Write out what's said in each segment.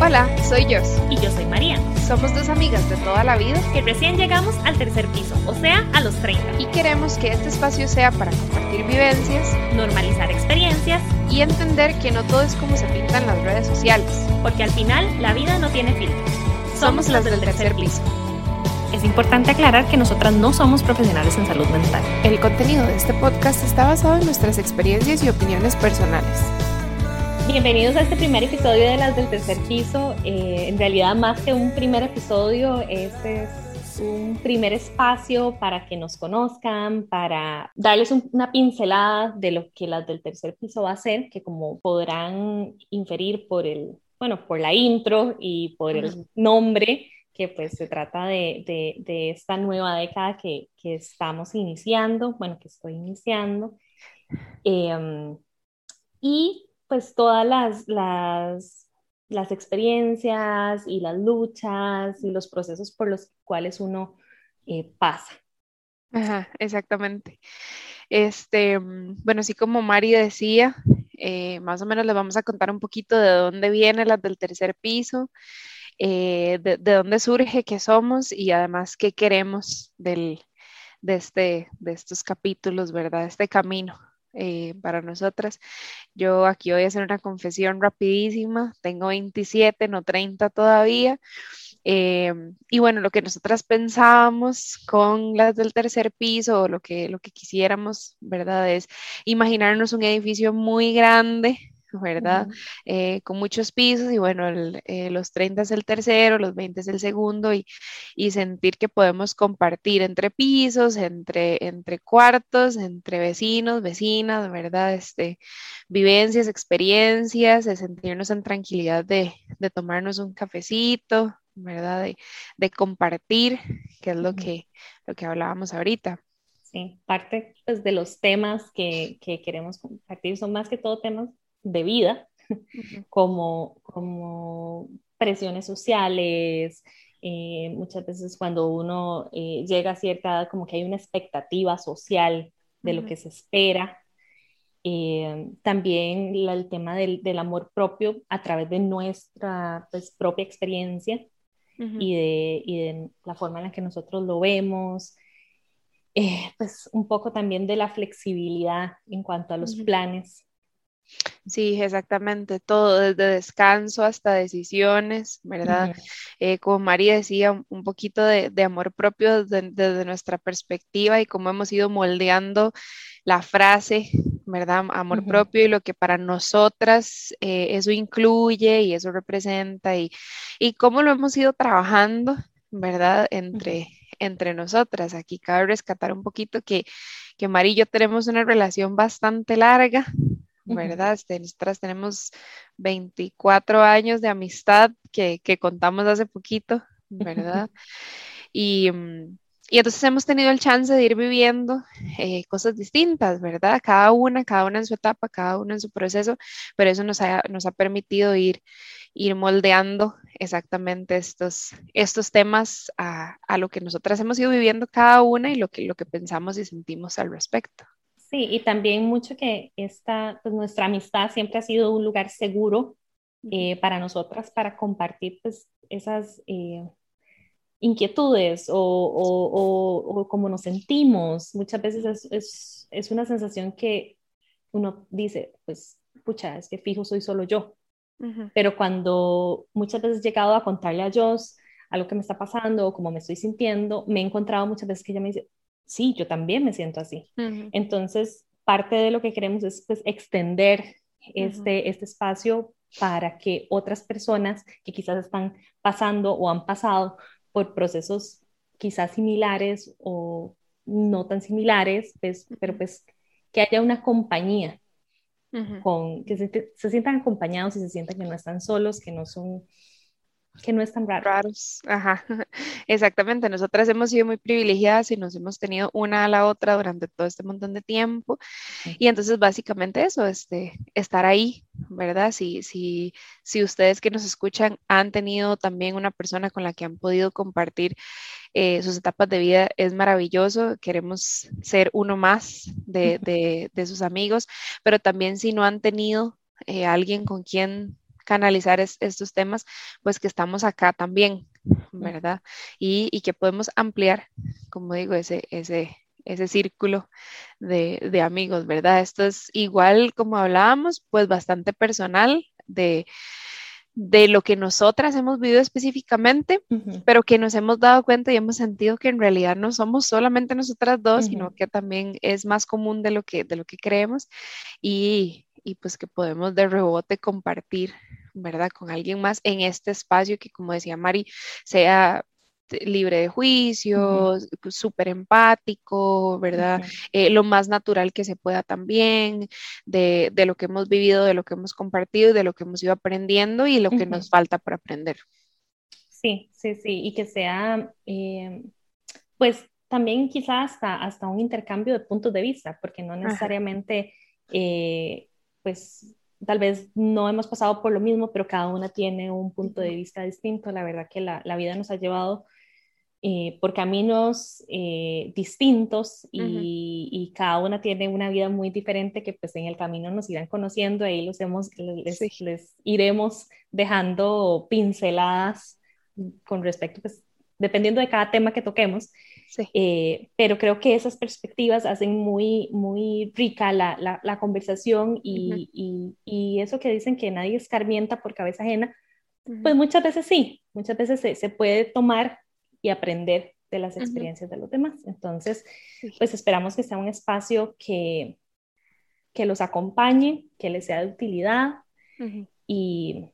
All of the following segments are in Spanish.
Hola, soy Jos. Y yo soy María. Somos dos amigas de toda la vida que recién llegamos al tercer piso, o sea, a los 30. Y queremos que este espacio sea para compartir vivencias, normalizar experiencias y entender que no todo es como se pinta en las redes sociales. Porque al final la vida no tiene filtros. Somos, las del tercer piso. Es importante aclarar que nosotras no somos profesionales en salud mental. El contenido de este podcast está basado en nuestras experiencias y opiniones personales. Bienvenidos a este primer episodio de las del tercer piso. Eh, en realidad, más que un primer episodio, este es un primer espacio para que nos conozcan, para darles una pincelada de lo que las del tercer piso va a ser, que como podrán inferir por el, bueno, por la intro y por el nombre, que pues se trata de, de, de esta nueva década que, que, estamos iniciando, bueno, que estoy iniciando. Eh, y pues todas las, las, experiencias y las luchas y los procesos por los cuales uno eh, pasa. Ajá, exactamente. Este, mm, bueno, así como Mari decía, eh, más o menos les vamos a contar un poquito de dónde viene las del tercer piso, eh, de, de, dónde surge, qué somos y además qué queremos del, de, este, de estos capítulos, ¿verdad? Este camino. Eh, para nosotras. Yo aquí voy a hacer una confesión rapidísima. Tengo 27, no 30 todavía. Eh, y bueno, lo que nosotras pensábamos con las del tercer piso, lo que, lo que quisiéramos, ¿verdad? Es imaginarnos un edificio muy grande, ¿verdad? Eh, con muchos pisos y bueno, eh, los 30 es el tercero, los 20 es el segundo y, y, sentir que podemos compartir entre pisos, entre, entre cuartos, entre vecinos, vecinas, ¿verdad? Este, vivencias, experiencias, de sentirnos en tranquilidad de, de tomarnos un cafecito, ¿verdad? De, de, compartir, que es lo que, lo que hablábamos ahorita. Sí, parte pues, de los temas que, que queremos compartir son más que todo temas de vida, como, como presiones sociales, eh, muchas veces cuando uno eh, llega a cierta edad, como que hay una expectativa social de lo que se espera. Eh, también el tema del, del, amor propio a través de nuestra pues, propia experiencia y, de, y, de, la forma en la que nosotros lo vemos. pues un poco también de la flexibilidad en cuanto a los planes Sí, exactamente, todo, desde descanso hasta decisiones, ¿verdad? Eh, como María decía, un poquito de, amor propio desde, nuestra perspectiva y cómo hemos ido moldeando la frase, ¿verdad? Amor propio y lo que para nosotras eh, eso incluye y eso representa y, y cómo lo hemos ido trabajando, ¿verdad? Entre, entre nosotras. Aquí cabe rescatar un poquito que, que María y yo tenemos una relación bastante larga, ¿verdad? Este, nosotras tenemos 24 años de amistad que, que contamos hace poquito, ¿verdad? y, mm, y, entonces hemos tenido el chance de ir viviendo eh, cosas distintas, ¿verdad? Cada una, cada una en su etapa, cada una en su proceso, pero eso nos ha, nos ha permitido ir, ir moldeando exactamente estos, estos temas a, a, lo que nosotras hemos ido viviendo cada una y lo que, lo que pensamos y sentimos al respecto. Sí, y también mucho que esta, pues nuestra amistad siempre ha sido un lugar seguro eh, para nosotras para compartir pues, esas eh, inquietudes o, o, o, cómo nos sentimos. Muchas veces es, es, es, una sensación que uno dice, pues, pucha, es que fijo soy solo yo. Pero cuando muchas veces he llegado a contarle a Joss algo que me está pasando o cómo me estoy sintiendo, me he encontrado muchas veces que ella me dice, sí, yo también me siento así. Entonces, parte de lo que queremos es pues, extender este, este espacio para que otras personas que quizás están pasando o han pasado por procesos quizás similares o no tan similares, pues, pero pues que haya una compañía, con, que se, se, sientan acompañados y se sientan que no están solos, que no son que no están raros. raros. Ajá, exactamente. Nosotras hemos sido muy privilegiadas y nos hemos tenido una a la otra durante todo este montón de tiempo. Y entonces básicamente eso, este, estar ahí, ¿verdad? Si, si, si ustedes que nos escuchan han tenido también una persona con la que han podido compartir eh, sus etapas de vida, es maravilloso. Queremos ser uno más de, de, de sus amigos, pero también si no han tenido eh, alguien con quien canalizar estos temas, pues que estamos acá también, ¿verdad? Y, y, que podemos ampliar, como digo, ese, ese, ese círculo de, de amigos, ¿verdad? Esto es igual como hablábamos, pues bastante personal de de lo que nosotras hemos vivido específicamente, pero que nos hemos dado cuenta y hemos sentido que en realidad no somos solamente nosotras dos, sino que también es más común de lo que, de lo que creemos y, y pues que podemos de rebote compartir, ¿verdad? Con alguien más en este espacio que, como decía Mari, sea libre de juicios, súper empático, ¿verdad? Eh, lo más natural que se pueda también, de, lo que hemos vivido, de lo que hemos compartido, de lo que hemos ido aprendiendo y lo que nos falta por aprender. Sí, sí, sí, y que sea, eh, pues también quizás hasta, hasta un intercambio de puntos de vista, porque no necesariamente, eh, pues tal vez no hemos pasado por lo mismo, pero cada una tiene un punto de vista distinto. La verdad que la, la vida nos ha llevado eh, por caminos eh, distintos y, cada una tiene una vida muy diferente que pues en el camino nos irán conociendo, ahí los hemos, les, les iremos dejando pinceladas con respecto, pues dependiendo de cada tema que toquemos, eh, pero creo que esas perspectivas hacen muy, muy rica la, la, conversación y, y, y, eso que dicen que nadie escarmienta por cabeza ajena, pues muchas veces sí, muchas veces se, se puede tomar y aprender de las experiencias de los demás. Entonces, pues esperamos que sea un espacio que, que los acompañe, que les sea de utilidad y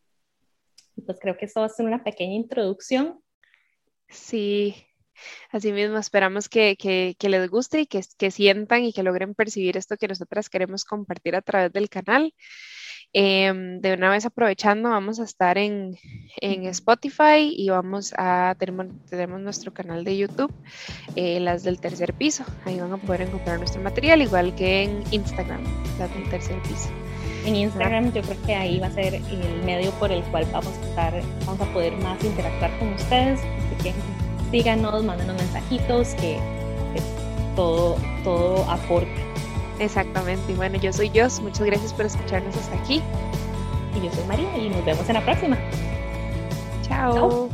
pues creo que esto va a ser una pequeña introducción. Sí, así mismo esperamos que, que, que les guste y que, que, sientan y que logren percibir esto que nosotras queremos compartir a través del canal. Em, de una vez aprovechando, vamos a estar en, en Spotify y vamos a, tenemos, tenemos nuestro canal de YouTube, eh, las del tercer piso. Ahí van a poder encontrar nuestro material, igual que en Instagram, las del tercer piso. En Instagram yo creo que ahí va a ser el medio por el cual vamos a estar, vamos a poder más interactuar con ustedes. Así que síganos, mándenos mensajitos, que, que todo, todo aporta. Exactamente. Y bueno, yo soy Jos. Muchas gracias por escucharnos hasta aquí. Y yo soy María y nos vemos en la próxima. Chao.